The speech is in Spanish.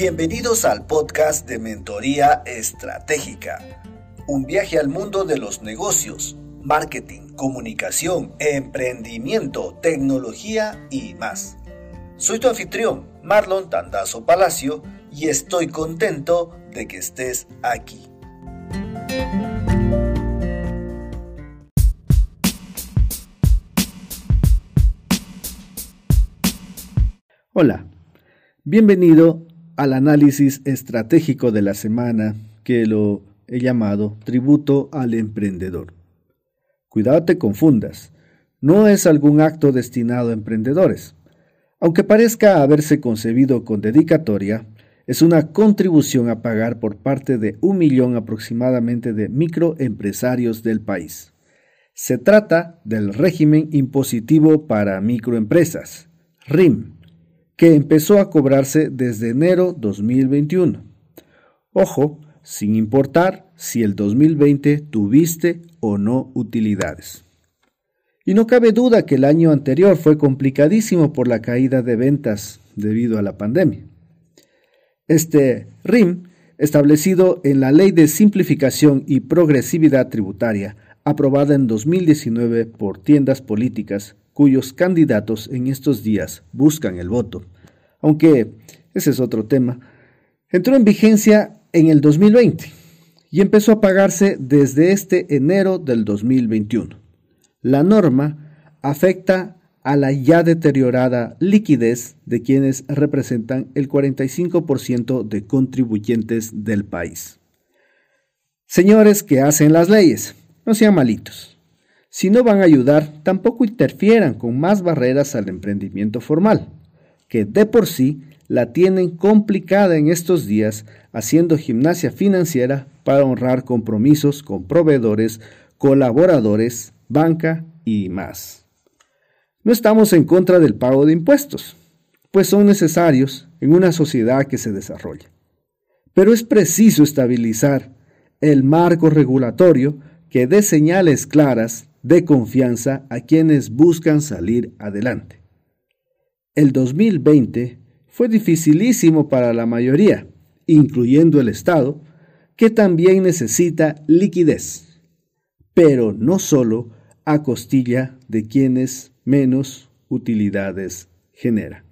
Bienvenidos al podcast de Mentoría Estratégica, un viaje al mundo de los negocios, marketing, comunicación, emprendimiento, tecnología y más. Soy tu anfitrión, Marlon Tandazo Palacio, y estoy contento de que estés aquí. Hola, bienvenido al análisis estratégico de la semana que lo he llamado Tributo al Emprendedor. Cuidado te confundas, no es algún acto destinado a emprendedores. Aunque parezca haberse concebido con dedicatoria, es una contribución a pagar por parte de un millón aproximadamente de microempresarios del país. Se trata del régimen impositivo para microempresas, RIM, que empezó a cobrarse desde enero 2021. Ojo, sin importar si el 2020 tuviste o no utilidades. Y no cabe duda que el año anterior fue complicadísimo por la caída de ventas debido a la pandemia. Este RIM, establecido en la Ley de Simplificación y Progresividad Tributaria, aprobada en 2019 por tiendas políticas, cuyos candidatos en estos días buscan el voto, aunque ese es otro tema, entró en vigencia en el 2020 y empezó a pagarse desde este enero del 2021. La norma afecta a la ya deteriorada liquidez de quienes representan el 45% de contribuyentes del país. Señores que hacen las leyes, no sean malitos. Si no van a ayudar, tampoco interfieran con más barreras al emprendimiento formal, que de por sí la tienen complicada en estos días haciendo gimnasia financiera para honrar compromisos con proveedores, colaboradores, banca y más. No estamos en contra del pago de impuestos, pues son necesarios en una sociedad que se desarrolla. Pero es preciso estabilizar el marco regulatorio que dé señales claras de confianza a quienes buscan salir adelante. El 2020 fue dificilísimo para la mayoría, incluyendo el Estado, que también necesita liquidez, pero no solo a costilla de quienes menos utilidades genera.